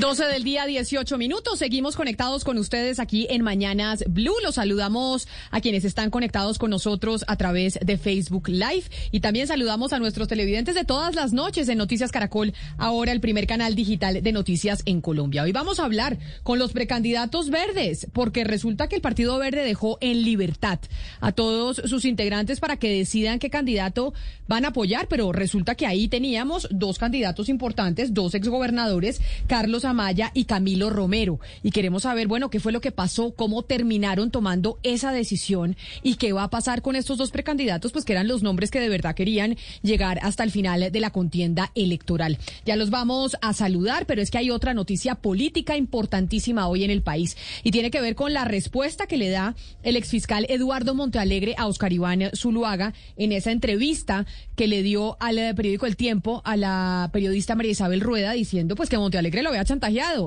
12 del día, 18 minutos. Seguimos conectados con ustedes aquí en Mañanas Blue. Los saludamos a quienes están conectados con nosotros a través de Facebook Live y también saludamos a nuestros televidentes de todas las noches en Noticias Caracol, ahora el primer canal digital de noticias en Colombia. Hoy vamos a hablar con los precandidatos verdes porque resulta que el Partido Verde dejó en libertad a todos sus integrantes para que decidan qué candidato van a apoyar, pero resulta que ahí teníamos dos candidatos importantes, dos exgobernadores, Carlos Amaya y Camilo Romero. Y queremos saber, bueno, qué fue lo que pasó, cómo terminaron tomando esa decisión y qué va a pasar con estos dos precandidatos, pues que eran los nombres que de verdad querían llegar hasta el final de la contienda electoral. Ya los vamos a saludar, pero es que hay otra noticia política importantísima hoy en el país y tiene que ver con la respuesta que le da el exfiscal Eduardo Montealegre a Oscar Iván Zuluaga en esa entrevista que le dio al periódico El Tiempo a la periodista María Isabel Rueda diciendo pues que Montealegre lo había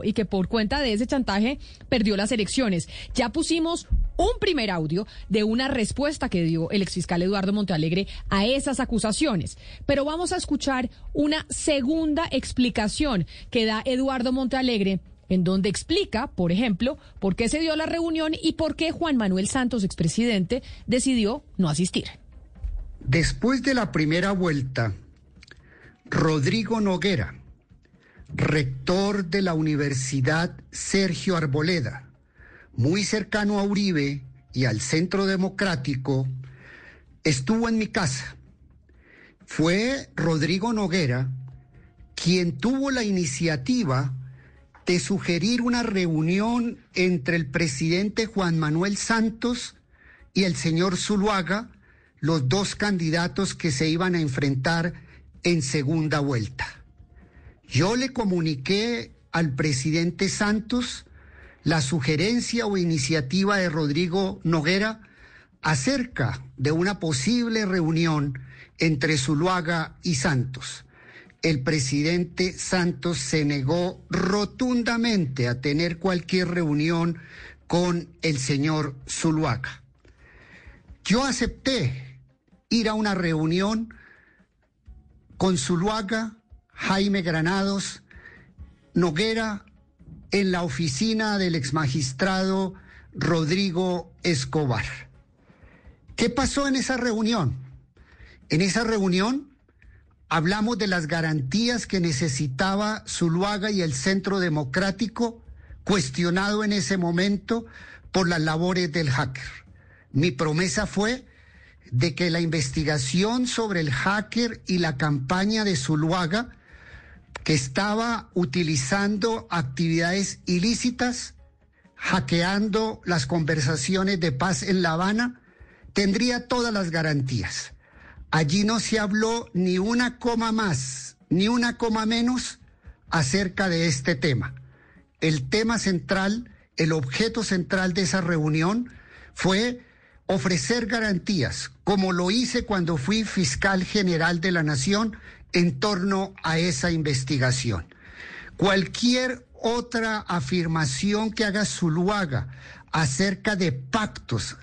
y que por cuenta de ese chantaje perdió las elecciones. Ya pusimos un primer audio de una respuesta que dio el exfiscal Eduardo Montealegre a esas acusaciones. Pero vamos a escuchar una segunda explicación que da Eduardo Montealegre en donde explica, por ejemplo, por qué se dio la reunión y por qué Juan Manuel Santos, expresidente, decidió no asistir. Después de la primera vuelta, Rodrigo Noguera, rector de la Universidad Sergio Arboleda, muy cercano a Uribe y al Centro Democrático, estuvo en mi casa. Fue Rodrigo Noguera quien tuvo la iniciativa de sugerir una reunión entre el presidente Juan Manuel Santos y el señor Zuluaga, los dos candidatos que se iban a enfrentar en segunda vuelta. Yo le comuniqué al presidente Santos la sugerencia o iniciativa de Rodrigo Noguera acerca de una posible reunión entre Zuluaga y Santos. El presidente Santos se negó rotundamente a tener cualquier reunión con el señor Zuluaga. Yo acepté ir a una reunión con Zuluaga, Jaime Granados Noguera en la oficina del exmagistrado Rodrigo Escobar. ¿Qué pasó en esa reunión? En esa reunión hablamos de las garantías que necesitaba Zuluaga y el Centro Democrático, cuestionado en ese momento por las labores del hacker. Mi promesa fue de que la investigación sobre el hacker y la campaña de Zuluaga que estaba utilizando actividades ilícitas, hackeando las conversaciones de paz en La Habana, tendría todas las garantías. Allí no se habló ni una coma más, ni una coma menos acerca de este tema. El tema central, el objeto central de esa reunión fue ofrecer garantías, como lo hice cuando fui fiscal general de la Nación en torno a esa investigación. Cualquier otra afirmación que haga Zuluaga acerca de pactos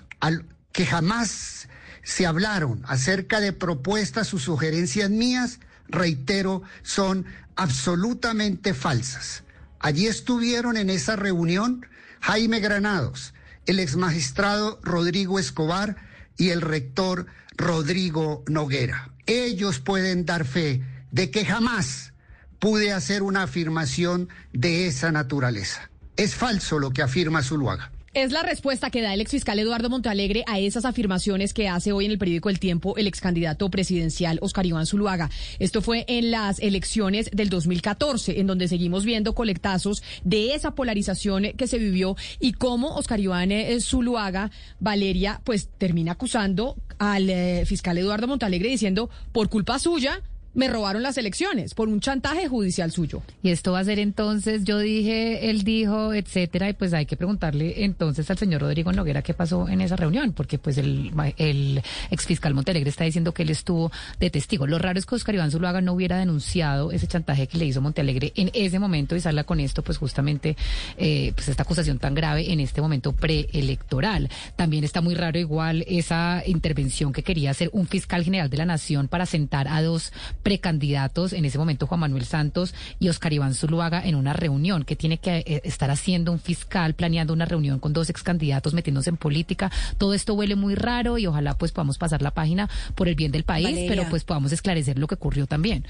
que jamás se hablaron, acerca de propuestas o sugerencias mías, reitero, son absolutamente falsas. Allí estuvieron en esa reunión Jaime Granados, el exmagistrado Rodrigo Escobar y el rector Rodrigo Noguera ellos pueden dar fe de que jamás pude hacer una afirmación de esa naturaleza. Es falso lo que afirma Zuluaga. Es la respuesta que da el exfiscal Eduardo Montalegre a esas afirmaciones que hace hoy en el periódico El Tiempo el excandidato presidencial Oscar Iván Zuluaga. Esto fue en las elecciones del 2014, en donde seguimos viendo colectazos de esa polarización que se vivió y cómo Oscar Iván eh, Zuluaga, Valeria, pues termina acusando al eh, fiscal Eduardo Montalegre diciendo, por culpa suya, me robaron las elecciones por un chantaje judicial suyo. Y esto va a ser entonces, yo dije, él dijo, etcétera, y pues hay que preguntarle entonces al señor Rodrigo Noguera qué pasó en esa reunión, porque pues el, el exfiscal Montalegre está diciendo que él estuvo de testigo. Lo raro es que Oscar Iván Zuluaga no hubiera denunciado ese chantaje que le hizo Montalegre en ese momento y salga con esto, pues justamente, eh, pues esta acusación tan grave en este momento preelectoral. También está muy raro igual esa intervención que quería hacer un fiscal general de la nación para sentar a dos precandidatos, en ese momento Juan Manuel Santos y Oscar Iván Zuluaga, en una reunión que tiene que eh, estar haciendo un fiscal, planeando una reunión con dos ex candidatos metiéndose en política. Todo esto huele muy raro y ojalá pues podamos pasar la página por el bien del país, pero pues podamos esclarecer lo que ocurrió también.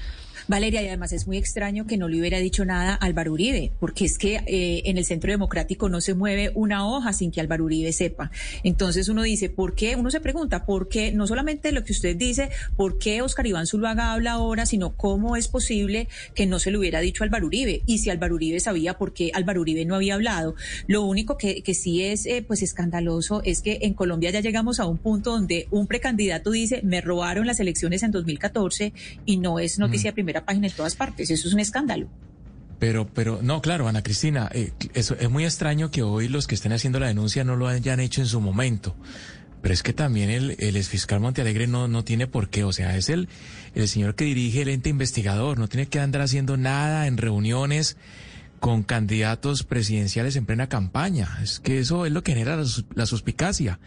Valeria, y además es muy extraño que no le hubiera dicho nada a Álvaro Uribe, porque es que eh, en el Centro Democrático no se mueve una hoja sin que Álvaro Uribe sepa. Entonces uno dice, ¿por qué? Uno se pregunta, ¿por qué? No solamente lo que usted dice, ¿por qué Oscar Iván Zuluaga habla ahora, sino cómo es posible que no se le hubiera dicho Álvaro Uribe? Y si Álvaro Uribe sabía por qué Álvaro Uribe no había hablado. Lo único que, que sí es eh, pues escandaloso es que en Colombia ya llegamos a un punto donde un precandidato dice, me robaron las elecciones en 2014 y no es noticia de primera página en todas partes. Eso es un escándalo. Pero, pero, no, claro, Ana Cristina, eh, eso es muy extraño que hoy los que estén haciendo la denuncia no lo hayan hecho en su momento. Pero es que también el, el exfiscal Montealegre no, no tiene por qué, o sea, es el, el señor que dirige el ente investigador, no tiene que andar haciendo nada en reuniones con candidatos presidenciales en plena campaña. Es que eso es lo que genera la, suspicacia.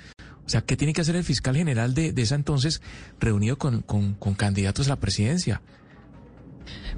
O sea, ¿qué tiene que hacer el fiscal general de, de esa entonces reunido con, con candidatos a la presidencia?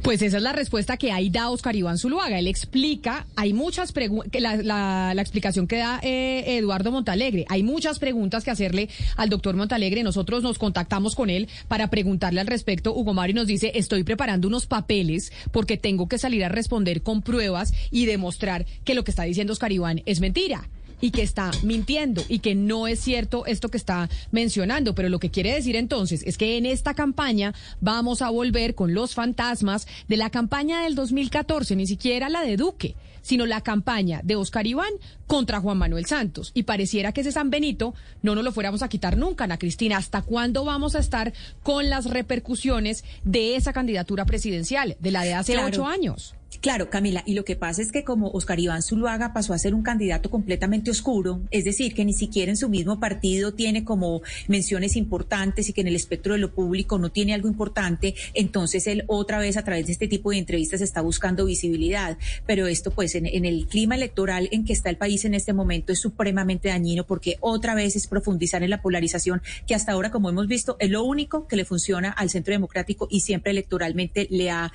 Pues esa es la respuesta que ahí da Oscar Iván Zuluaga. Él explica, hay muchas preguntas, la, la, explicación que da eh, Eduardo Montalegre, hay muchas preguntas que hacerle al doctor Montalegre. Nosotros nos contactamos con él para preguntarle al respecto. Hugo Mario nos dice, estoy preparando unos papeles porque tengo que salir a responder con pruebas y demostrar que lo que está diciendo Oscar Iván es mentira y que está mintiendo y que no es cierto esto que está mencionando. Pero lo que quiere decir entonces es que en esta campaña vamos a volver con los fantasmas de la campaña del 2014, ni siquiera la de Duque sino la campaña de Oscar Iván contra Juan Manuel Santos. Y pareciera que ese San Benito no nos lo fuéramos a quitar nunca, Ana Cristina. ¿Hasta cuándo vamos a estar con las repercusiones de esa candidatura presidencial, de la de hace ocho años? Claro, Camila, y lo que pasa es que como Oscar Iván Zuluaga pasó a ser un candidato completamente oscuro, es decir, que ni siquiera en su mismo partido tiene como menciones importantes y que en el espectro de lo público no tiene algo importante, entonces él otra vez a través de este tipo de entrevistas está buscando visibilidad. Pero esto pues en, el clima electoral en que está el país en este momento es supremamente dañino porque otra vez es profundizar en la polarización que hasta ahora, como hemos visto, es lo único que le funciona al centro democrático y siempre electoralmente le ha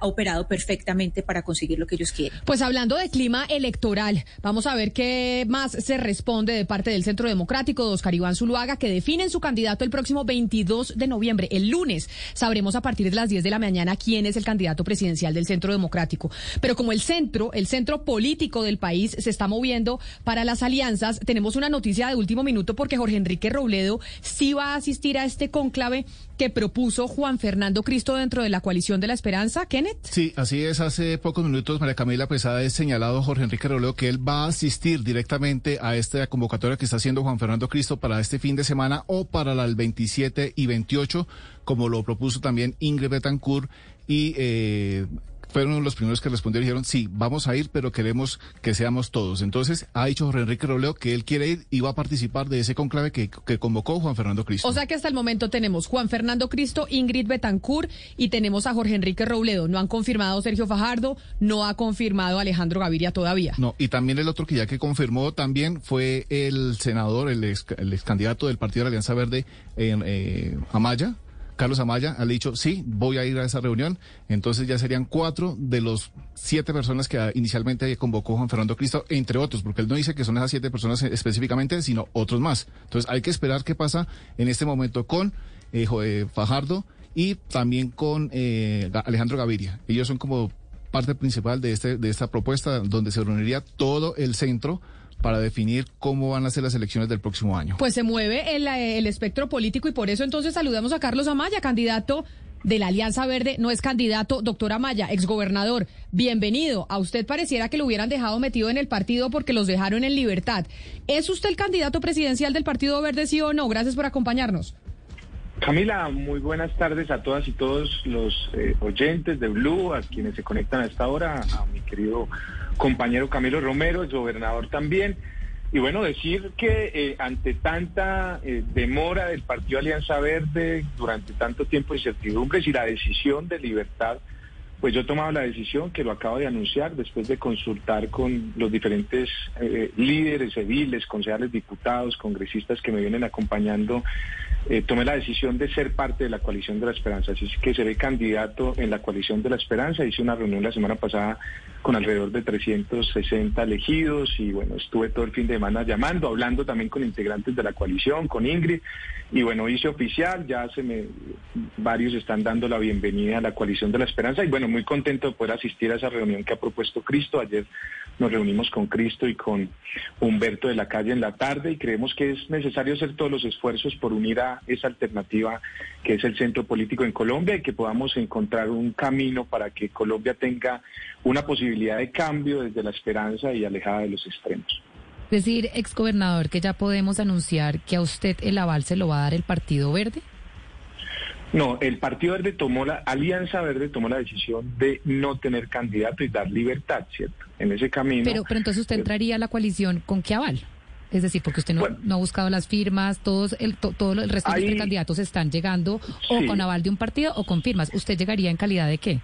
operado perfectamente para conseguir lo que ellos quieren. Pues hablando de clima electoral, vamos a ver qué más se responde de parte del Centro Democrático de Oscar Iván Zuluaga, que definen su candidato el próximo 22 de noviembre, el lunes. Sabremos a partir de las 10 de la mañana quién es el candidato presidencial del Centro Democrático. Pero como el centro, el centro político del país se está moviendo para las alianzas, tenemos una noticia de último minuto porque Jorge Enrique Robledo sí va a asistir a este conclave que propuso Juan Fernando Cristo dentro de la coalición de la esperanza, Kenneth. Sí, así es. Hace pocos minutos María Camila pues ha señalado Jorge Enrique Robledo que él va a asistir directamente a esta convocatoria que está haciendo Juan Fernando Cristo para este fin de semana o para el 27 y 28, como lo propuso también Ingrid Betancourt y eh, fueron los primeros que respondieron y dijeron, sí, vamos a ir, pero queremos que seamos todos. Entonces, ha dicho Jorge Enrique Robledo que él quiere ir y va a participar de ese conclave que, que convocó Juan Fernando Cristo. O sea que hasta el momento tenemos Juan Fernando Cristo, Ingrid Betancourt y tenemos a Jorge Enrique Robledo. No han confirmado Sergio Fajardo, no ha confirmado Alejandro Gaviria todavía. No, y también el otro que ya que confirmó también fue el senador, el ex, el candidato del Partido de la Alianza Verde, eh, Amaya, Carlos Amaya ha dicho, sí, voy a ir a esa reunión. Entonces ya serían cuatro de los siete personas que inicialmente convocó Juan Fernando Cristo, entre otros, porque él no dice que son esas siete personas específicamente, sino otros más. Entonces hay que esperar qué pasa en este momento con eh, eh Fajardo y también con eh, Alejandro Gaviria. Ellos son como parte principal de, este, de esta propuesta donde se reuniría todo el centro para definir cómo van a ser las elecciones del próximo año. Pues se mueve el, eh, el espectro político y por eso entonces saludamos a Carlos Amaya, candidato de la Alianza Verde, no es candidato, doctor Amaya, exgobernador. Bienvenido. A usted pareciera que lo hubieran dejado metido en el partido porque los dejaron en libertad. ¿Es usted el candidato presidencial del Partido Verde, sí o no? Gracias por acompañarnos. Camila, muy buenas tardes a todas y todos los eh, oyentes de Blue, a quienes se conectan a esta hora, a mi querido compañero Camilo Romero, el gobernador también. Y bueno, decir que eh, ante tanta eh, demora del Partido Alianza Verde, durante tanto tiempo de incertidumbres y la decisión de libertad, pues yo he tomado la decisión que lo acabo de anunciar después de consultar con los diferentes eh, líderes, ediles, concejales, diputados, congresistas que me vienen acompañando. Eh, tomé la decisión de ser parte de la coalición de la esperanza, así que seré candidato en la coalición de la esperanza. Hice una reunión la semana pasada con alrededor de 360 elegidos y bueno, estuve todo el fin de semana llamando, hablando también con integrantes de la coalición, con Ingrid y bueno, hice oficial, ya se me varios están dando la bienvenida a la coalición de la esperanza y bueno, muy contento de poder asistir a esa reunión que ha propuesto Cristo. Ayer nos reunimos con Cristo y con Humberto de la Calle en la tarde y creemos que es necesario hacer todos los esfuerzos por unir a esa alternativa que es el centro político en Colombia y que podamos encontrar un camino para que Colombia tenga una posibilidad de cambio desde la esperanza y alejada de los extremos. Es decir, exgobernador, que ya podemos anunciar que a usted el aval se lo va a dar el Partido Verde. No, el Partido Verde tomó la, Alianza Verde tomó la decisión de no tener candidato y dar libertad, ¿cierto? En ese camino. Pero, pero entonces usted entraría a la coalición con qué aval? Es decir, porque usted no, no ha buscado las firmas, todos el, todo el resto de los candidatos están llegando o con aval de un partido o con firmas. ¿Usted llegaría en calidad de qué?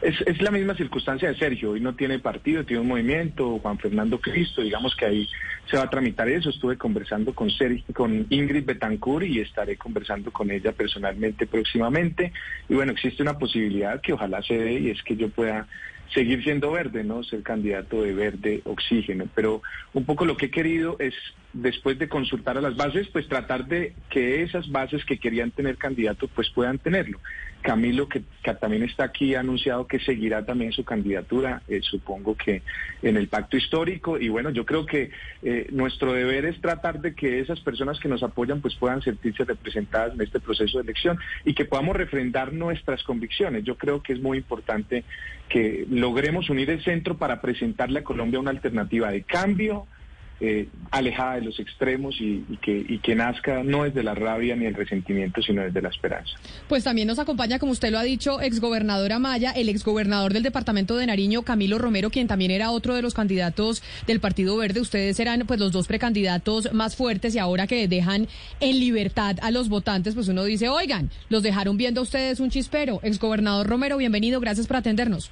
Es, es, la misma circunstancia de Sergio, hoy no tiene partido, tiene un movimiento, Juan Fernando Cristo, digamos que ahí se va a tramitar eso. Estuve conversando con, Sergio, con Ingrid Betancourt y estaré conversando con ella personalmente próximamente. Y bueno, existe una posibilidad que ojalá se dé y es que yo pueda seguir siendo verde, ¿no? Ser candidato de verde oxígeno. Pero un poco lo que he querido es, después de consultar a las bases, pues tratar de que esas bases que querían tener candidato, pues puedan tenerlo. Camilo, que, también está aquí, ha anunciado que seguirá también su candidatura, eh, supongo que en el pacto histórico. Y bueno, yo creo que eh, nuestro deber es tratar de que esas personas que nos apoyan pues puedan sentirse representadas en este proceso de elección y que podamos refrendar nuestras convicciones. Yo creo que es muy importante que logremos unir el centro para presentarle a Colombia una alternativa de cambio, eh, alejada de los extremos y, que, y que nazca no desde la rabia ni el resentimiento, sino desde la esperanza. Pues también nos acompaña, como usted lo ha dicho, exgobernador Amaya, el exgobernador del departamento de Nariño, Camilo Romero, quien también era otro de los candidatos del Partido Verde. Ustedes eran pues los dos precandidatos más fuertes y ahora que dejan en libertad a los votantes, pues uno dice, oigan, los dejaron viendo a ustedes un chispero. Exgobernador Romero, bienvenido, gracias por atendernos.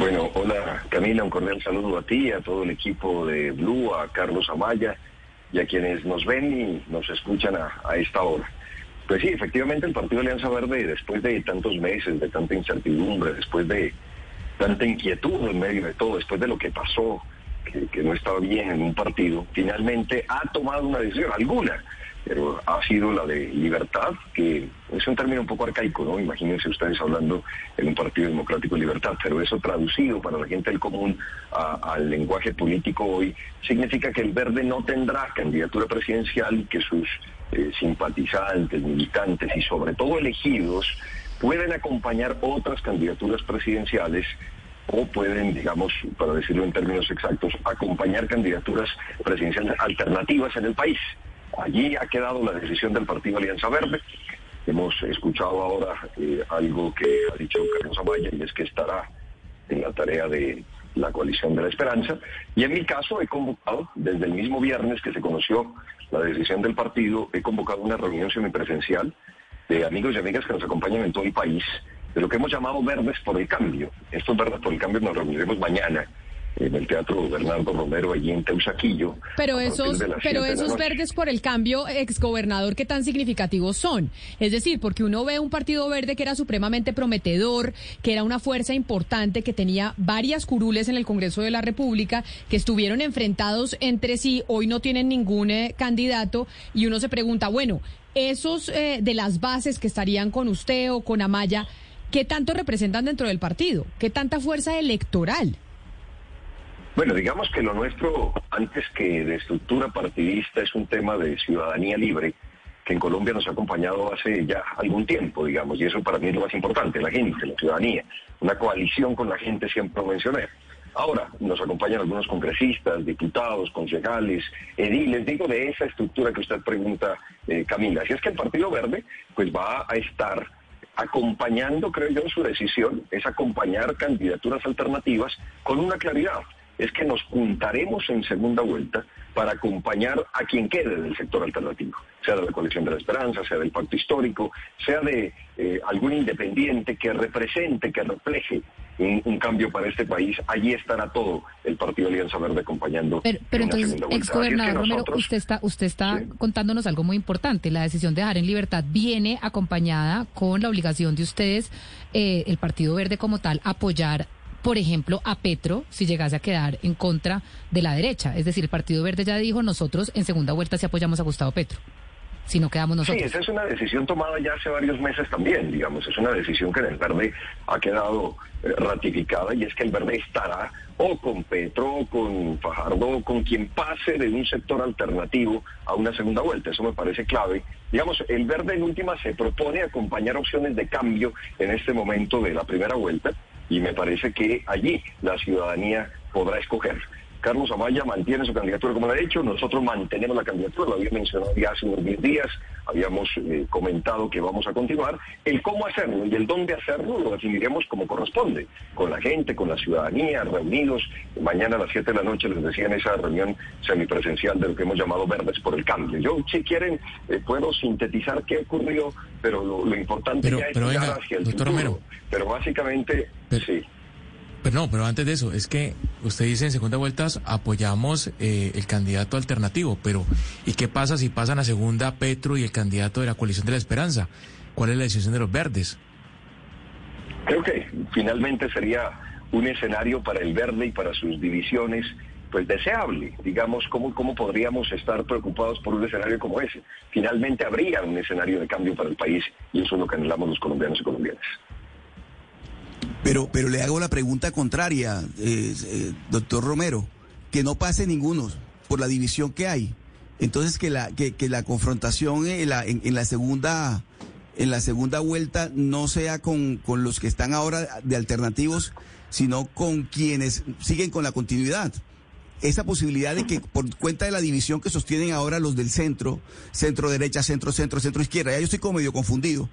Bueno, hola Camila, un cordial saludo a ti, a todo el equipo de Blue, a Carlos Amaya y a quienes nos ven y nos escuchan a, esta hora. Pues sí, efectivamente el Partido Alianza Verde, después de tantos meses, de tanta incertidumbre, después de tanta inquietud en medio de todo, después de lo que pasó, que, que no estaba bien en un partido, finalmente ha tomado una decisión, alguna, pero ha sido la de libertad, que es un término un poco arcaico, ¿no? Imagínense ustedes hablando en un partido democrático de libertad, pero eso traducido para la gente del común al lenguaje político hoy significa que el verde no tendrá candidatura presidencial, que sus eh, simpatizantes, militantes y sobre todo elegidos pueden acompañar otras candidaturas presidenciales o pueden, digamos, para decirlo en términos exactos, acompañar candidaturas presidenciales alternativas en el país. Allí ha quedado la decisión del Partido Alianza Verde. Hemos escuchado ahora eh, algo que ha dicho Carlos Amaya y es que estará en la tarea de la coalición de la esperanza. Y en mi caso he convocado, desde el mismo viernes que se conoció la decisión del partido, he convocado una reunión semipresencial de amigos y amigas que nos acompañan en todo el país, de lo que hemos llamado Verdes por el Cambio. Estos Verdes por el Cambio nos reuniremos mañana en el Teatro Bernardo Romero, allí en Teusaquillo. Pero esos, pero esos verdes por el cambio, exgobernador, ¿qué tan significativos son? Es decir, porque uno ve un partido verde que era supremamente prometedor, que era una fuerza importante, que tenía varias curules en el Congreso de la República, que estuvieron enfrentados entre sí, hoy no tienen ningún eh, candidato, y uno se pregunta, bueno, esos eh, de las bases que estarían con usted o con Amaya, ¿qué tanto representan dentro del partido? ¿Qué tanta fuerza electoral? Bueno, digamos que lo nuestro, antes que de estructura partidista, es un tema de ciudadanía libre que en Colombia nos ha acompañado hace ya algún tiempo, digamos, y eso para mí es lo más importante, la gente, la ciudadanía, una coalición con la gente siempre lo mencioné. Ahora nos acompañan algunos congresistas, diputados, concejales, ediles, digo de esa estructura que usted pregunta, eh, Camila. Así es que el Partido Verde pues va a estar acompañando, creo yo, su decisión, es acompañar candidaturas alternativas con una claridad es que nos juntaremos en segunda vuelta para acompañar a quien quede del sector alternativo, sea de la coalición de la esperanza, sea del pacto histórico, sea de eh, algún independiente que represente, que refleje un, cambio para este país. Allí estará todo el Partido Alianza Verde acompañando. Pero, pero entonces, ex gobernador Romero, usted está, usted está contándonos algo muy importante. La decisión de dejar en libertad viene acompañada con la obligación de ustedes, eh, el Partido Verde como tal, apoyar por ejemplo, a Petro si llegase a quedar en contra de la derecha. Es decir, el Partido Verde ya dijo, nosotros en segunda vuelta sí apoyamos a Gustavo Petro. Si no quedamos nosotros. Sí, esa es una decisión tomada ya hace varios meses también, digamos. Es una decisión que en el Verde ha quedado eh, ratificada y es que el Verde estará o con Petro, o con Fajardo, o con quien pase de un sector alternativo a una segunda vuelta. Eso me parece clave. Digamos, el Verde en última se propone acompañar opciones de cambio en este momento de la primera vuelta y me parece que allí la ciudadanía podrá escoger. Carlos Amaya mantiene su candidatura como lo ha hecho, nosotros mantenemos la candidatura, lo había mencionado ya hace unos 10 días, habíamos eh, comentado que vamos a continuar. El cómo hacerlo y el dónde hacerlo lo definiremos como corresponde, con la gente, con la ciudadanía, reunidos. Mañana a las 7 de la noche les decía en esa reunión semipresencial de lo que hemos llamado Verdes por el Cambio. Yo, si quieren, eh, puedo sintetizar qué ocurrió, pero lo, importante ya es llegar hacia el futuro. Pero básicamente, sí. Pero no, pero antes de eso, es que usted dice en segunda vuelta apoyamos eh, el candidato alternativo, pero ¿y qué pasa si pasan a segunda Petro y el candidato de la coalición de la esperanza? ¿Cuál es la decisión de los verdes? Creo que finalmente sería un escenario para el verde y para sus divisiones pues deseable, digamos, ¿cómo, cómo podríamos estar preocupados por un escenario como ese. Finalmente habría un escenario de cambio para el país y eso es lo que anhelamos los colombianos y colombianas. Pero, pero le hago la pregunta contraria, eh, eh, doctor Romero, que no pase ninguno por la división que hay. Entonces que la, que, la confrontación en la, en, la segunda en la segunda vuelta no sea con, con los que están ahora de alternativos, sino con quienes siguen con la continuidad esa posibilidad de que por cuenta de la división que sostienen ahora los del centro, centro derecha, centro, centro, centro izquierda, ya yo estoy como medio confundido,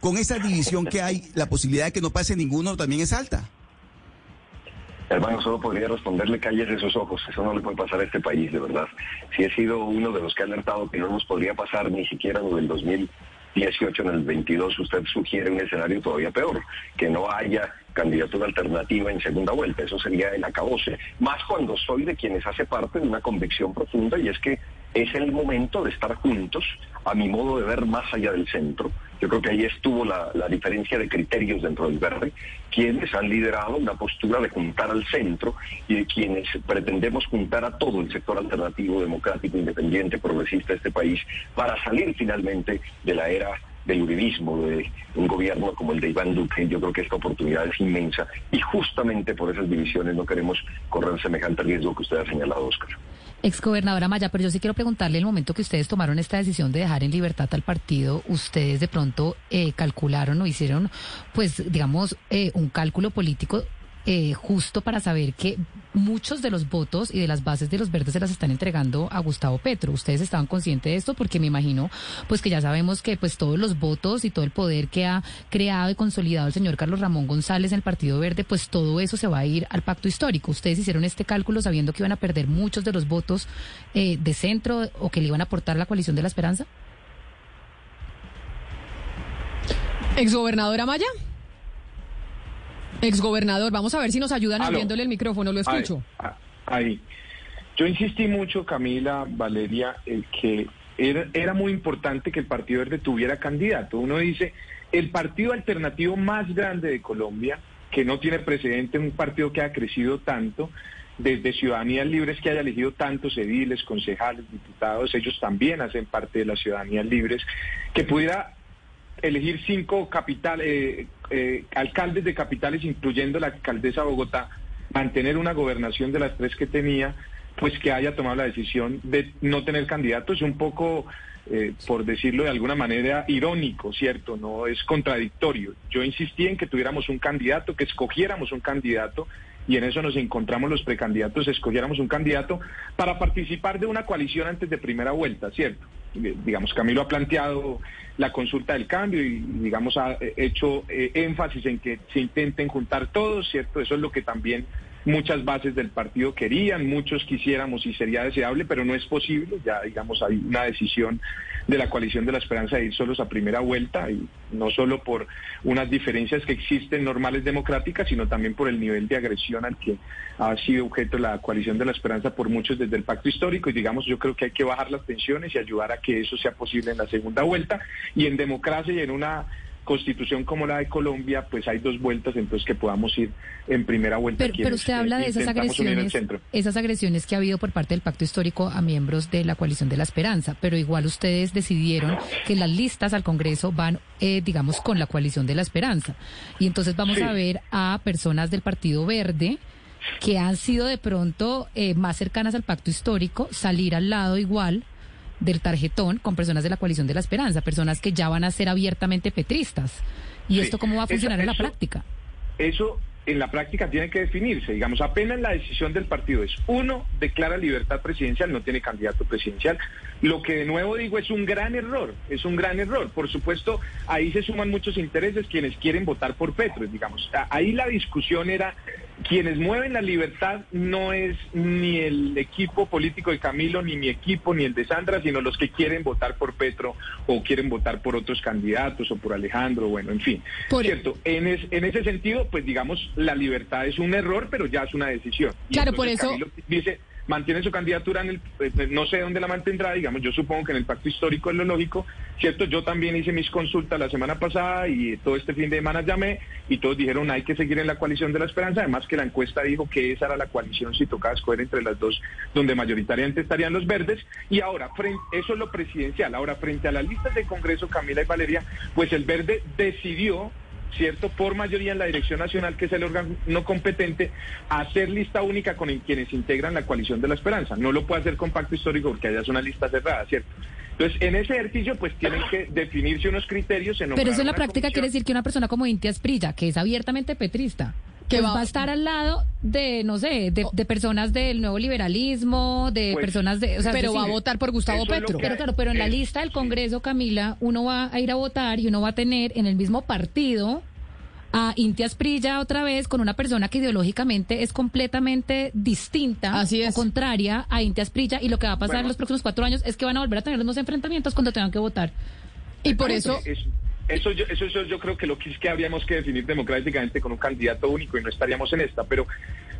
con esa división que hay, la posibilidad de que no pase ninguno también es alta. Hermano, solo podría responderle calles de sus ojos. Eso no le puede pasar a este país, de verdad. Si he sido uno de los que ha alertado que no nos podría pasar ni siquiera lo del 2018 en el 22, usted sugiere un escenario todavía peor, que no haya candidatura alternativa en segunda vuelta. Eso sería el acabose. Más cuando soy de quienes hace parte de una convicción profunda y es que es el momento de estar juntos, a mi modo de ver, más allá del centro. Yo creo que ahí estuvo la, diferencia de criterios dentro del verde, quienes han liderado una postura de juntar al centro y de quienes pretendemos juntar a todo el sector alternativo, democrático, independiente, progresista de este país, para salir finalmente de la era del uribismo, de un gobierno como el de Iván Duque. Yo creo que esta oportunidad es inmensa y justamente por esas divisiones no queremos correr semejante riesgo que usted ha señalado, Oscar. Exgobernadora Maya, pero yo sí quiero preguntarle el momento que ustedes tomaron esta decisión de dejar en libertad al partido, ustedes de pronto eh, calcularon o hicieron, pues, digamos, eh, un cálculo político eh, justo para saber que muchos de los votos y de las bases de los verdes se las están entregando a Gustavo Petro. ¿Ustedes estaban conscientes de esto? Porque me imagino, pues que ya sabemos que pues todos los votos y todo el poder que ha creado y consolidado el señor Carlos Ramón González en el Partido Verde, pues todo eso se va a ir al pacto histórico. ¿Ustedes hicieron este cálculo sabiendo que iban a perder muchos de los votos eh, de centro o que le iban a aportar la coalición de la esperanza? Exgobernadora Maya. Exgobernador, vamos a ver si nos ayudan abriéndole el micrófono, lo escucho. Ahí, Yo insistí mucho, Camila, Valeria, que era, era muy importante que el Partido Verde tuviera candidato. Uno dice, el partido alternativo más grande de Colombia, que no tiene precedente, un partido que ha crecido tanto, desde Ciudadanías Libres que haya elegido tantos ediles, concejales, diputados, ellos también hacen parte de las Ciudadanías Libres, que pudiera elegir cinco capital, eh, eh, alcaldes de capitales, incluyendo la alcaldesa de Bogotá, mantener una gobernación de las tres que tenía, pues que haya tomado la decisión de no tener candidato es un poco, eh, por decirlo de alguna manera, irónico, ¿cierto? No es contradictorio. Yo insistí en que tuviéramos un candidato, que escogiéramos un candidato y en eso nos encontramos los precandidatos, escogiéramos un candidato para participar de una coalición antes de primera vuelta, ¿cierto? Digamos, Camilo ha planteado la consulta del cambio y, digamos, ha hecho eh, énfasis en que se intenten juntar todos, ¿cierto? Eso es lo que también muchas bases del partido querían, muchos quisiéramos y sería deseable, pero no es posible. Ya, digamos, hay una decisión de la coalición de la esperanza de ir solos a primera vuelta y no solo por unas diferencias que existen normales democráticas, sino también por el nivel de agresión al que ha sido objeto la coalición de la esperanza por muchos desde el pacto histórico. Y digamos yo creo que hay que bajar las tensiones y ayudar a que eso sea posible en la segunda vuelta. Y en democracia y en una constitución como la de Colombia, pues hay dos vueltas, entonces que podamos ir en primera vuelta. Pero, pero usted habla de esas agresiones, esas agresiones que ha habido por parte del pacto histórico a miembros de la coalición de la esperanza, pero igual ustedes decidieron que las listas al Congreso van, eh, digamos, con la coalición de la esperanza. Y entonces vamos a ver a personas del Partido Verde que han sido de pronto eh, más cercanas al pacto histórico salir al lado igual del tarjetón con personas de la coalición de la esperanza, personas que ya van a ser abiertamente petristas. ¿Y esto cómo va a funcionar en la práctica? Eso en la práctica tiene que definirse. Digamos, apenas la decisión del partido es, uno, declara libertad presidencial, no tiene candidato presidencial. Lo que de nuevo digo es un gran error, es un gran error. Por supuesto, ahí se suman muchos intereses quienes quieren votar por Petro, digamos. Ahí la discusión era quienes mueven la libertad no es ni el equipo político de Camilo, ni mi equipo, ni el de Sandra, sino los que quieren votar por Petro o quieren votar por otros candidatos o por Alejandro, bueno, en fin. Cierto, en, en ese sentido, pues digamos, la libertad es un error, pero ya es una decisión. claro, por eso... dice, mantiene su candidatura en el, eh, eh, no sé dónde la mantendrá, digamos, yo supongo que en el pacto histórico es lo lógico, ¿cierto? Yo también hice mis consultas la semana pasada y todo este fin de semana llamé y todos dijeron hay que seguir en la coalición de la esperanza, además que la encuesta dijo que esa era la coalición si tocaba escoger entre las dos, donde mayoritariamente estarían los verdes, y ahora, eso es lo presidencial, ahora frente a las listas de Congreso, Camila y Valeria, pues el verde decidió ¿cierto? Por mayoría en la Dirección Nacional, que es el órgano competente, hacer lista única con quienes integran la coalición de la esperanza. No lo puede hacer con pacto histórico porque haya una lista cerrada, ¿cierto? Entonces, en ese ejercicio, pues tienen que definirse unos criterios. En Pero eso en la práctica quiere decir que una persona como Intia Esprilla, que es abiertamente petrista, que pues va, a estar al lado de, no sé, de, personas del nuevo liberalismo, de pues, personas de... pero va a votar por Gustavo Petro. Pero claro, pero en la lista del Congreso, Camila, uno va a ir a votar y uno va a tener en el mismo partido a Inti Asprilla otra vez con una persona que ideológicamente es completamente distinta Así o contraria a Inti Asprilla. Y lo que va a pasar en los próximos cuatro años es que van a volver a tener unos enfrentamientos cuando tengan que votar. Y por eso... Eso yo, eso, yo creo que lo que es que habríamos que definir democráticamente con un candidato único y no estaríamos en esta, pero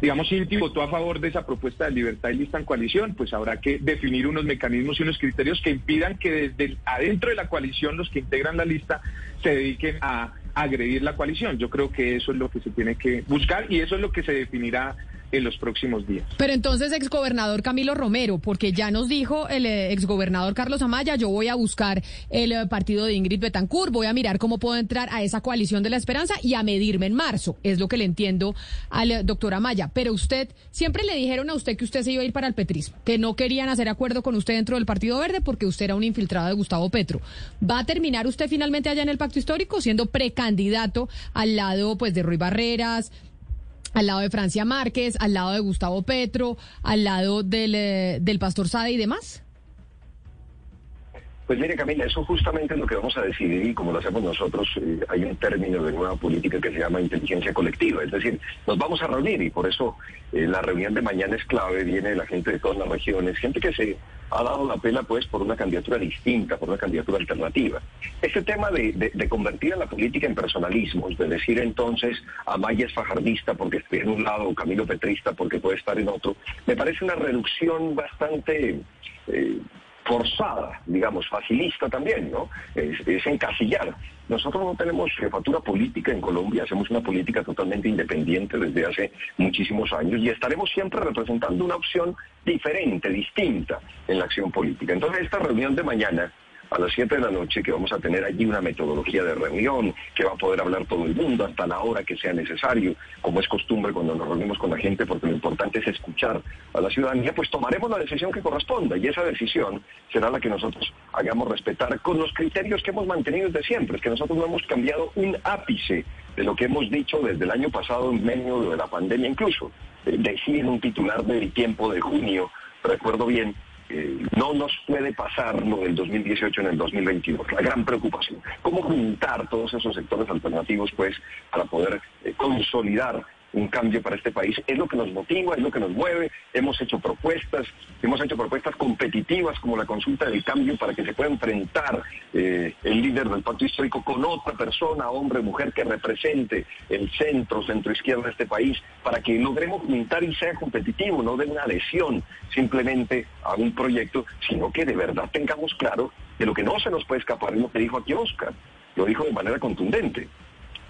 digamos, Inti votó a favor de esa propuesta de libertad y lista en coalición, pues habrá que definir unos mecanismos y unos criterios que impidan que desde adentro de la coalición los que integran la lista se dediquen a agredir la coalición. Yo creo que eso es lo que se tiene que buscar y eso es lo que se definirá en los próximos días. Pero entonces, exgobernador Camilo Romero, porque ya nos dijo el eh, exgobernador Carlos Amaya, yo voy a buscar el eh, partido de Ingrid Betancourt, voy a mirar cómo puedo entrar a esa coalición de la esperanza y a medirme en marzo. Es lo que le entiendo al eh, doctor Amaya. Pero usted, siempre le dijeron a usted que usted se iba a ir para el petrismo, que no querían hacer acuerdo con usted dentro del Partido Verde porque usted era un infiltrado de Gustavo Petro. ¿Va a terminar usted finalmente allá en el pacto histórico siendo precandidato al lado pues de Ruy Barreras? Al lado de Francia Márquez, al lado de Gustavo Petro, al lado del, eh, del pastor Sade y demás? Pues mire Camila, eso justamente es lo que vamos a decidir y como lo hacemos nosotros, eh, hay un término de nueva política que se llama inteligencia colectiva, es decir, nos vamos a reunir y por eso eh, la reunión de mañana es clave, viene la gente de todas las regiones, gente que se ha dado la pena pues por una candidatura distinta, por una candidatura alternativa. Ese tema de, convertir a la política en personalismos, de decir entonces Amaya es fajardista porque estoy en un lado, o Camilo Petrista porque puede estar en otro, me parece una reducción bastante... Eh, forzada, digamos, facilista también, ¿no? Es, encasillar. Nosotros no tenemos jefatura política en Colombia, hacemos una política totalmente independiente desde hace muchísimos años y estaremos siempre representando una opción diferente, distinta en la acción política. Entonces, esta reunión de mañana a las 7 de la noche, que vamos a tener allí una metodología de reunión, que va a poder hablar todo el mundo hasta la hora que sea necesario, como es costumbre cuando nos reunimos con la gente, porque lo importante es escuchar a la ciudadanía, pues tomaremos la decisión que corresponda y esa decisión será la que nosotros hagamos respetar con los criterios que hemos mantenido desde siempre, es que nosotros no hemos cambiado un ápice de lo que hemos dicho desde el año pasado en medio de la pandemia incluso. Eh, decía en un titular del tiempo de junio, recuerdo bien, eh, no nos puede pasar lo del 2018 en el 2022. La gran preocupación. ¿Cómo juntar todos esos sectores alternativos, pues, para poder eh, consolidar un cambio para este país. Es lo que nos motiva, es lo que nos mueve. Hemos hecho propuestas, hemos hecho propuestas competitivas como la consulta del cambio para que se pueda enfrentar eh, el líder del pacto histórico con otra persona, hombre, mujer, que represente el centro, centro izquierda de este país, para que logremos juntar y sea competitivo, no de una adhesión simplemente a un proyecto, sino que de verdad tengamos claro que lo que no se nos puede escapar es lo que dijo aquí Oscar. Lo dijo de manera contundente.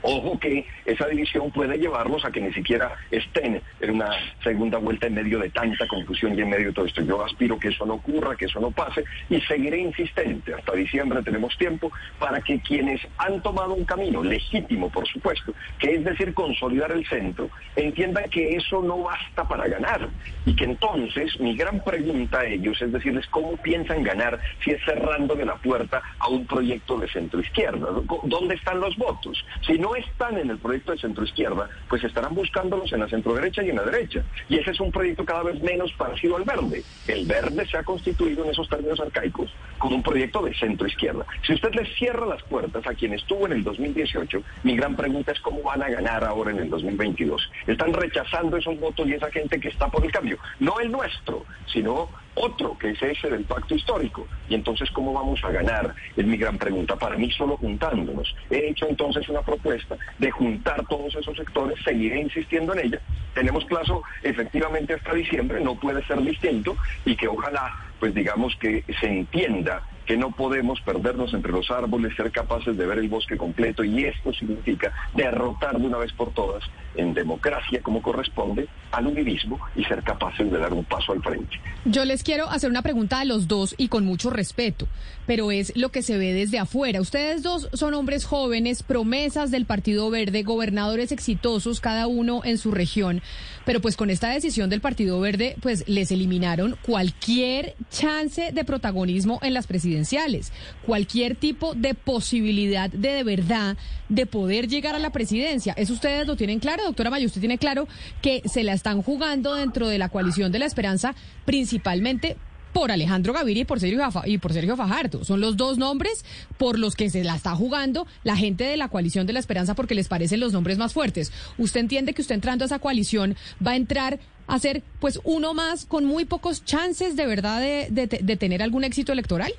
Ojo que esa división puede llevarnos a que ni siquiera estén en una segunda vuelta en medio de tanta confusión y en medio de todo esto. Yo aspiro que eso no ocurra, que eso no pase y seguiré insistente. Hasta diciembre tenemos tiempo para que quienes han tomado un camino legítimo, por supuesto, que es decir, consolidar el centro, entiendan que eso no basta para ganar y que entonces mi gran pregunta a ellos es decirles cómo piensan ganar si es cerrándole la puerta a un proyecto de centro izquierda. ¿Dónde están los votos? Si no no están en el proyecto de centro izquierda, pues estarán buscándolos en la centro derecha y en la derecha. Y ese es un proyecto cada vez menos parecido al verde. El verde se ha constituido en esos términos arcaicos como un proyecto de centro izquierda. Si usted le cierra las puertas a quien estuvo en el 2018, mi gran pregunta es cómo van a ganar ahora en el 2022. Están rechazando esos votos y esa gente que está por el cambio. No el nuestro, sino otro, que es ese del pacto histórico. Y entonces, ¿cómo vamos a ganar? Es mi gran pregunta. Para mí, solo juntándonos. He hecho entonces una propuesta de juntar todos esos sectores, seguiré insistiendo en ella. Tenemos plazo efectivamente hasta diciembre, no puede ser distinto y que ojalá, pues digamos que se entienda que no podemos perdernos entre los árboles, ser capaces de ver el bosque completo y esto significa derrotar de una vez por todas en democracia como corresponde al unidismo y ser capaces de dar un paso al frente. Yo les quiero hacer una pregunta a los dos y con mucho respeto, pero es lo que se ve desde afuera. Ustedes dos son hombres jóvenes, promesas del Partido Verde, gobernadores exitosos cada uno en su región, pero pues con esta decisión del Partido Verde pues les eliminaron cualquier chance de protagonismo en las presidenciales, cualquier tipo de posibilidad de de verdad de poder llegar a la presidencia. ¿Eso ustedes lo tienen claro? doctora Maya, usted tiene claro que se la están jugando dentro de la coalición de la esperanza principalmente por Alejandro Gaviria y por Sergio y por Sergio Fajardo. Son los dos nombres por los que se la está jugando la gente de la coalición de la esperanza porque les parecen los nombres más fuertes. ¿Usted entiende que usted entrando a esa coalición va a entrar a ser pues uno más con muy pocos chances de verdad de tener algún éxito electoral?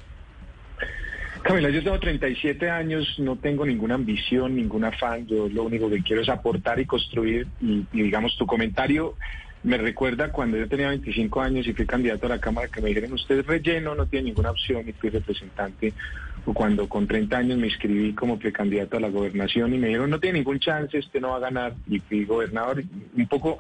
Camila, yo tengo 37 años, no tengo ninguna ambición, ningún afán, yo lo único que quiero es aportar y construir y, digamos tu comentario me recuerda cuando yo tenía 25 años y fui candidato a la Cámara que me dijeron, usted es relleno, no tiene ninguna opción y fui representante. O cuando con 30 años me inscribí como precandidato a la gobernación y me dijeron, no tiene ningún chance, usted no va a ganar y fui gobernador. Un poco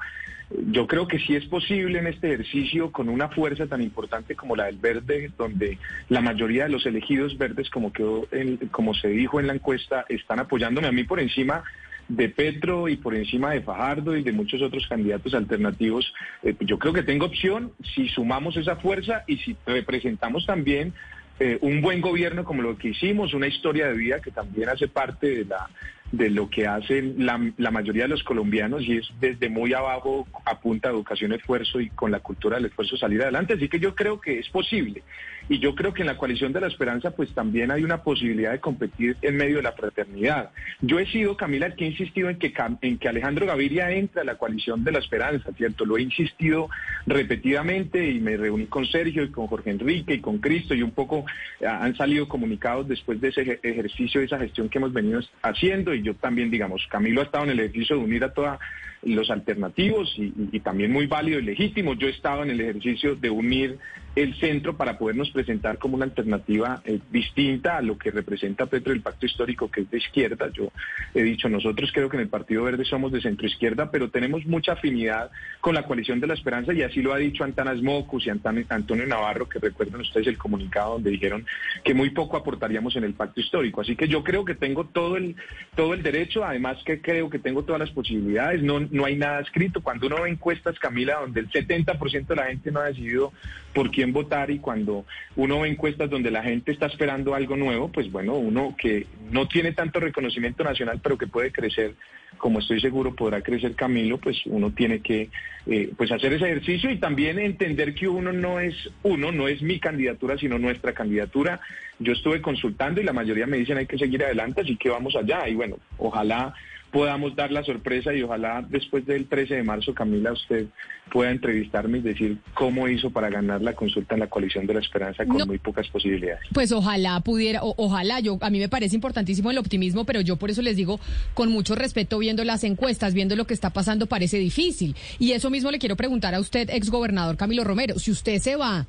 yo creo que sí es posible en este ejercicio con una fuerza tan importante como la del verde, donde la mayoría de los elegidos verdes, como, quedó como se dijo en la encuesta, están apoyándome a mí por encima de Petro y por encima de Fajardo y de muchos otros candidatos alternativos. Eh, yo creo que tengo opción si sumamos esa fuerza y si representamos también eh, un buen gobierno como lo que hicimos, una historia de vida que también hace parte de la de lo que hacen la, mayoría de los colombianos y es desde muy abajo a punta de educación, esfuerzo y con la cultura del esfuerzo salir adelante. Así que yo creo que es posible. Y yo creo que en la coalición de la esperanza pues también hay una posibilidad de competir en medio de la fraternidad. Yo he sido, Camila, el que he insistido en que, en que Alejandro Gaviria entre a la coalición de la esperanza, ¿cierto? Lo he insistido repetidamente y me reuní con Sergio y con Jorge Enrique y con Cristo y un poco eh, han salido comunicados después de ese ejercicio, de esa gestión que hemos venido haciendo y yo también, digamos, Camilo ha estado en el ejercicio de unir a toda los alternativos y, también muy válido y legítimo. Yo he estado en el ejercicio de unir el centro para podernos presentar como una alternativa eh, distinta a lo que representa Petro el pacto histórico que es de izquierda. Yo he dicho, nosotros creo que en el Partido Verde somos de centro izquierda, pero tenemos mucha afinidad con la coalición de la esperanza y así lo ha dicho Antanas Mocus y Antonio Navarro, que recuerdan ustedes el comunicado donde dijeron que muy poco aportaríamos en el pacto histórico. Así que yo creo que tengo todo el, todo el derecho, además que creo que tengo todas las posibilidades. No, no hay nada escrito. Cuando uno ve encuestas, Camila, donde el 70% de la gente no ha decidido por quién votar y cuando uno ve encuestas donde la gente está esperando algo nuevo, pues bueno, uno que no tiene tanto reconocimiento nacional, pero que puede crecer, como estoy seguro podrá crecer Camilo, pues uno tiene que eh, pues hacer ese ejercicio y también entender que uno no es uno, no es mi candidatura, sino nuestra candidatura. Yo estuve consultando y la mayoría me dicen hay que seguir adelante, así que vamos allá. Y bueno, ojalá podamos dar la sorpresa y ojalá después del 13 de marzo, Camila, usted pueda entrevistarme y decir cómo hizo para ganar la consulta en la coalición de la esperanza con muy pocas posibilidades. Pues ojalá pudiera, ojalá, yo a mí me parece importantísimo el optimismo, pero yo por eso les digo con mucho respeto viendo las encuestas, viendo lo que está pasando parece difícil. Y eso mismo le quiero preguntar a usted, exgobernador Camilo Romero, si usted se va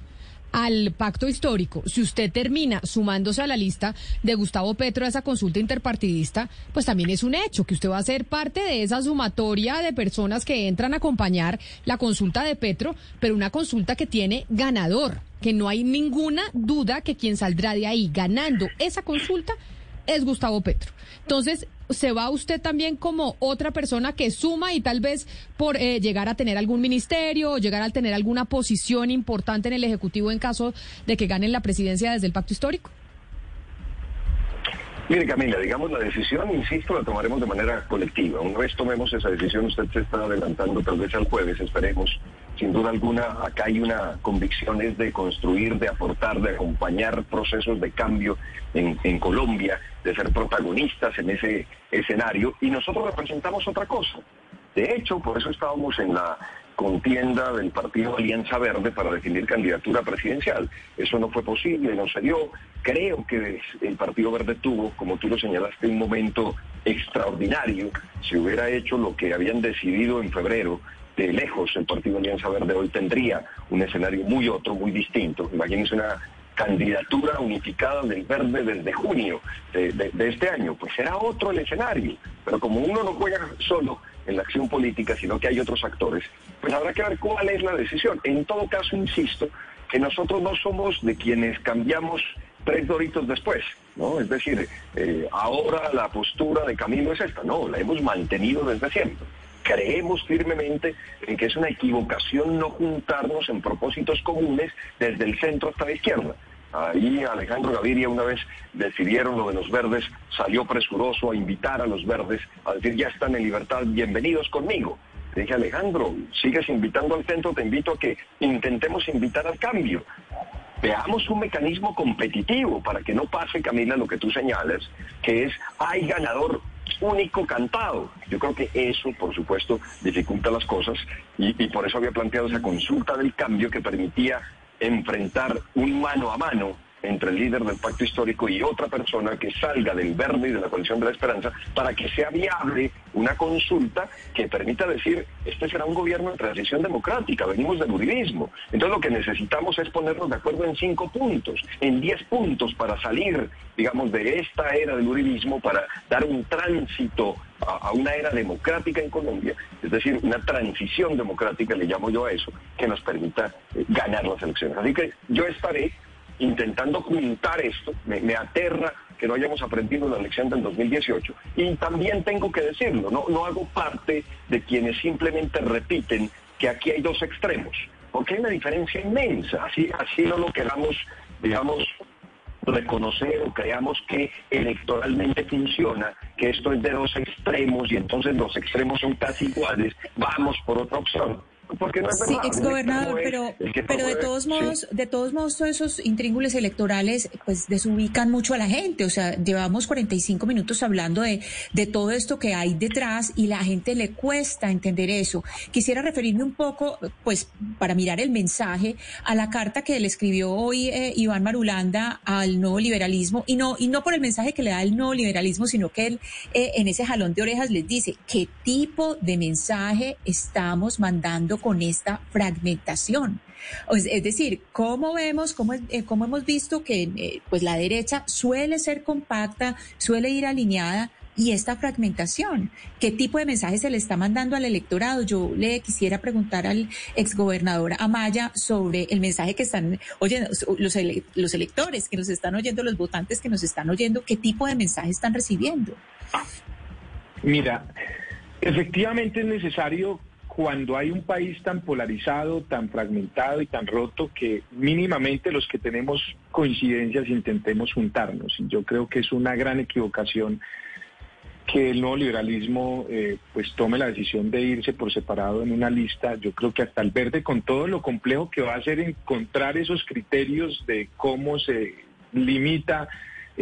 al pacto histórico, si usted termina sumándose a la lista de Gustavo Petro a esa consulta interpartidista, pues también es un hecho que usted va a ser parte de esa sumatoria de personas que entran a acompañar la consulta de Petro, pero una consulta que tiene ganador, que no hay ninguna duda que quien saldrá de ahí ganando esa consulta es Gustavo Petro. Entonces, se va usted también como otra persona que suma y tal vez por eh, llegar a tener algún ministerio o llegar a tener alguna posición importante en el Ejecutivo en caso de que ganen la presidencia desde el pacto histórico? Mire Camila, digamos la decisión, insisto, la tomaremos de manera colectiva. Una vez tomemos esa decisión, usted se está adelantando tal vez al jueves, esperemos. Sin duda alguna, acá hay una convicción es de construir, de aportar, de acompañar procesos de cambio en, en Colombia, de ser protagonistas en ese escenario. Y nosotros representamos otra cosa. De hecho, por eso estábamos en la contienda del partido Alianza Verde para definir candidatura presidencial. Eso no fue posible, no se dio. Creo que el Partido Verde tuvo, como tú lo señalaste, un momento extraordinario. Si hubiera hecho lo que habían decidido en febrero, de lejos el Partido Alianza Verde hoy tendría un escenario muy otro, muy distinto. Imagínense una candidatura unificada del verde desde junio de, este año, pues será otro el escenario. Pero como uno no juega solo en la acción política, sino que hay otros actores, pues habrá que ver cuál es la decisión. En todo caso, insisto, que nosotros no somos de quienes cambiamos tres doritos después, ¿no? Es decir, eh, ahora la postura de Camilo es esta, no, la hemos mantenido desde siempre. Creemos firmemente en que es una equivocación no juntarnos en propósitos comunes desde el centro hasta la izquierda. Ahí Alejandro Gaviria una vez decidieron lo de los verdes, salió presuroso a invitar a los verdes a decir ya están en libertad, bienvenidos conmigo. Le dije, Alejandro, sigues invitando al centro, te invito a que intentemos invitar al cambio. Veamos un mecanismo competitivo para que no pase, Camila, lo que tú señalas, que es hay ganador único cantado. Yo creo que eso, por supuesto, dificulta las cosas y por eso había planteado esa consulta del cambio que permitía enfrentar un mano a mano entre el líder del pacto histórico y otra persona que salga del verde y de la coalición de la esperanza para que sea viable una consulta que permita decir, este será un gobierno de transición democrática, venimos del uribismo. Entonces lo que necesitamos es ponernos de acuerdo en cinco puntos, en diez puntos para salir, digamos, de esta era del uribismo, para dar un tránsito a, una era democrática en Colombia, es decir, una transición democrática, le llamo yo a eso, que nos permita eh, ganar las elecciones. Así que yo estaré intentando juntar esto, me, aterra que no hayamos aprendido la lección del 2018. Y también tengo que decirlo, no, no hago parte de quienes simplemente repiten que aquí hay dos extremos, porque hay una diferencia inmensa, así, así no lo queramos, digamos, reconocer o creamos que electoralmente funciona, que esto es de dos extremos y entonces los extremos son casi iguales, vamos por otra opción porque no es Sí, exgobernador, pero, pero de todos modos, de todos modos, todos esos intríngules electorales, pues desubican mucho a la gente. O sea, llevamos 45 minutos hablando de, de todo esto que hay detrás y la gente le cuesta entender eso. Quisiera referirme un poco, pues, para mirar el mensaje a la carta que le escribió hoy eh, Iván Marulanda al nuevo liberalismo y no, y no por el mensaje que le da el nuevo liberalismo, sino que él eh, en ese jalón de orejas les dice qué tipo de mensaje estamos mandando con esta fragmentación. Es decir, ¿cómo vemos, cómo, eh, cómo hemos visto que eh, pues la derecha suele ser compacta, suele ir alineada y esta fragmentación? ¿Qué tipo de mensaje se le está mandando al electorado? Yo le quisiera preguntar al exgobernador Amaya sobre el mensaje que están oyendo los, los electores que nos están oyendo, los votantes que nos están oyendo, ¿qué tipo de mensaje están recibiendo? Mira, efectivamente es necesario cuando hay un país tan polarizado, tan fragmentado y tan roto que mínimamente los que tenemos coincidencias intentemos juntarnos. Yo creo que es una gran equivocación que el nuevo liberalismo eh, pues tome la decisión de irse por separado en una lista. Yo creo que hasta el verde, con todo lo complejo que va a ser encontrar esos criterios de cómo se limita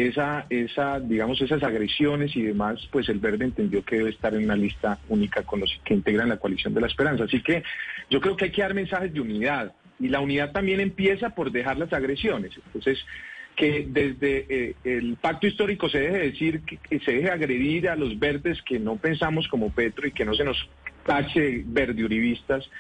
esa, esa, digamos, esas agresiones y demás, pues el Verde entendió que debe estar en una lista única con los que integran la coalición de la esperanza. Así que yo creo que hay que dar mensajes de unidad y la unidad también empieza por dejar las agresiones. Entonces, que desde eh, el pacto histórico se deje decir, que, se deje agredir a los verdes que no pensamos como Petro y que no se nos tache verde uribistas,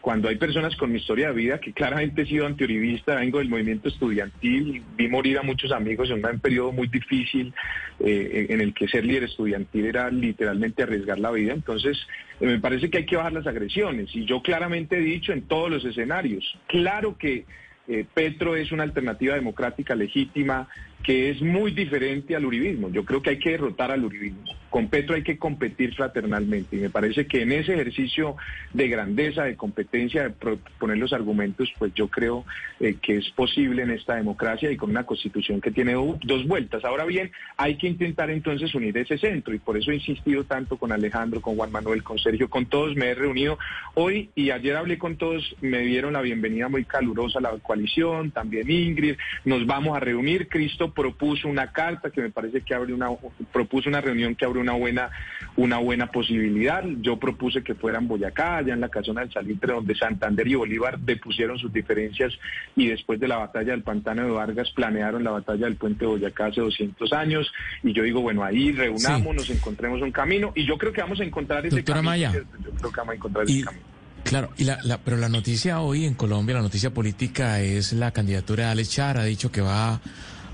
cuando hay personas con mi historia de vida que claramente he sido antiuribista, vengo del movimiento estudiantil, vi morir a muchos amigos en un periodo muy difícil eh, en el que ser líder estudiantil era literalmente arriesgar la vida. Entonces, eh, me parece que hay que bajar las agresiones. Y yo claramente he dicho en todos los escenarios, claro que eh, Petro es una alternativa democrática legítima que es muy diferente al uribismo. Yo creo que hay que derrotar al uribismo. Con Petro hay que competir fraternalmente y me parece que en ese ejercicio de grandeza, de competencia, de poner los argumentos, pues yo creo eh, que es posible en esta democracia y con una constitución que tiene dos vueltas. Ahora bien, hay que intentar entonces unir ese centro y por eso he insistido tanto con Alejandro, con Juan Manuel, con Sergio, con todos me he reunido hoy y ayer hablé con todos, me dieron la bienvenida muy calurosa a la coalición, también Ingrid, nos vamos a reunir, Cristo propuso una carta que me parece que abre una propuso una reunión que abre una buena una buena posibilidad. Yo propuse que fueran Boyacá, allá en la casona del Salitre, donde Santander y Bolívar depusieron sus diferencias y después de la batalla del Pantano de Vargas planearon la batalla del puente de Boyacá hace 200 años. Y yo digo, bueno, ahí reunamos, nos encontremos un camino y yo creo que vamos a encontrar ese camino. Yo creo que vamos a encontrar ese camino. Claro, y la, pero la noticia hoy en Colombia, la noticia política es la candidatura de Alex Char, ha dicho que va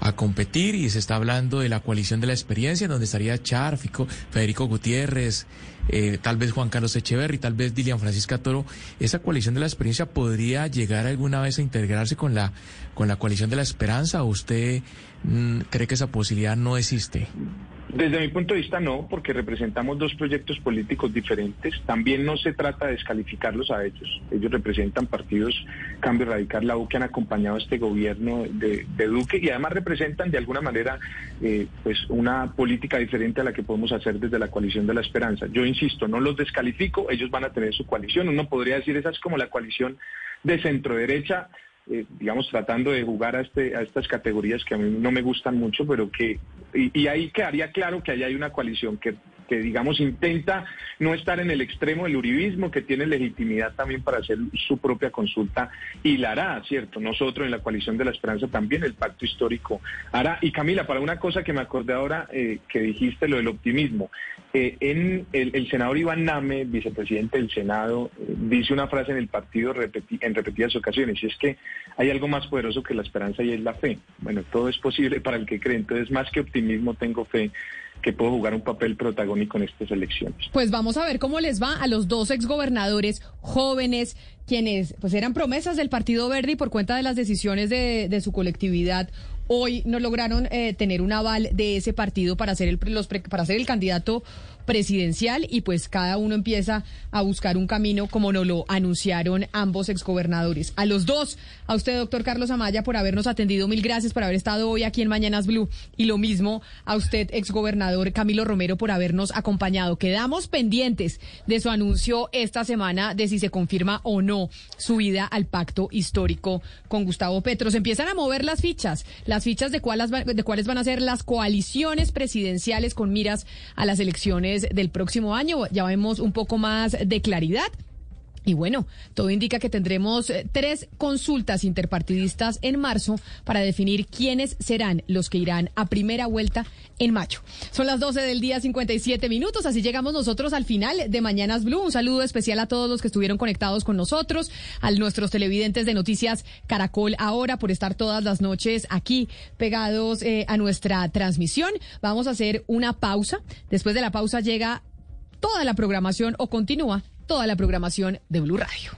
a competir y se está hablando de la coalición de la experiencia, donde estaría Char, Federico Gutiérrez, eh, tal vez Juan Carlos Echeverry, tal vez Dilian Francisca Toro. ¿Esa coalición de la experiencia podría llegar alguna vez a integrarse con la, con la coalición de la esperanza o usted mm, cree que esa posibilidad no existe? Desde mi punto de vista no, porque representamos dos proyectos políticos diferentes. También no se trata de descalificarlos a ellos. Ellos representan partidos Cambio Radical, la U, que han acompañado a este gobierno de, Duque y además representan de alguna manera eh, pues una política diferente a la que podemos hacer desde la coalición de la esperanza. Yo insisto, no los descalifico, ellos van a tener su coalición. Uno podría decir esa es como la coalición de centro derecha eh, digamos, tratando de jugar a, este, a estas categorías que a mí no me gustan mucho, pero que, y, y ahí quedaría claro que ahí hay una coalición que que digamos intenta no estar en el extremo del uribismo, que tiene legitimidad también para hacer su propia consulta y la hará, ¿cierto? Nosotros en la coalición de la esperanza también el pacto histórico hará. Y Camila, para una cosa que me acordé ahora eh, que dijiste, lo del optimismo, eh, en el, senador Iván Name, vicepresidente del Senado, eh, dice una frase en el partido en repetidas ocasiones, y es que hay algo más poderoso que la esperanza y es la fe. Bueno, todo es posible para el que cree, entonces más que optimismo tengo fe que puedo jugar un papel protagónico en estas elecciones. Pues vamos a ver cómo les va a los dos exgobernadores jóvenes, quienes pues eran promesas del Partido Verde y por cuenta de las decisiones de, su colectividad hoy no lograron eh, tener un aval de ese partido para ser el, los, para ser el candidato presidencial y pues cada uno empieza a buscar un camino como nos lo anunciaron ambos exgobernadores. A los dos, a usted, doctor Carlos Amaya, por habernos atendido, mil gracias por haber estado hoy aquí en Mañanas Blue y lo mismo a usted, exgobernador Camilo Romero, por habernos acompañado. Quedamos pendientes de su anuncio esta semana de si se confirma o no su vida al pacto histórico con Gustavo Petro. Se empiezan a mover las fichas, las fichas de cuáles, de cuáles van a ser las coaliciones presidenciales con miras a las elecciones del próximo año. Ya vemos un poco más de claridad. Y bueno, todo indica que tendremos eh, tres consultas interpartidistas en marzo para definir quiénes serán los que irán a primera vuelta en mayo. Son las 12 del día, 57 minutos, así llegamos nosotros al final de Mañanas Blue. Un saludo especial a todos los que estuvieron conectados con nosotros, a nuestros televidentes de Noticias Caracol ahora por estar todas las noches aquí pegados eh, a nuestra transmisión. Vamos a hacer una pausa. Después de la pausa llega toda la programación o continúa toda la programación de Blue Radio.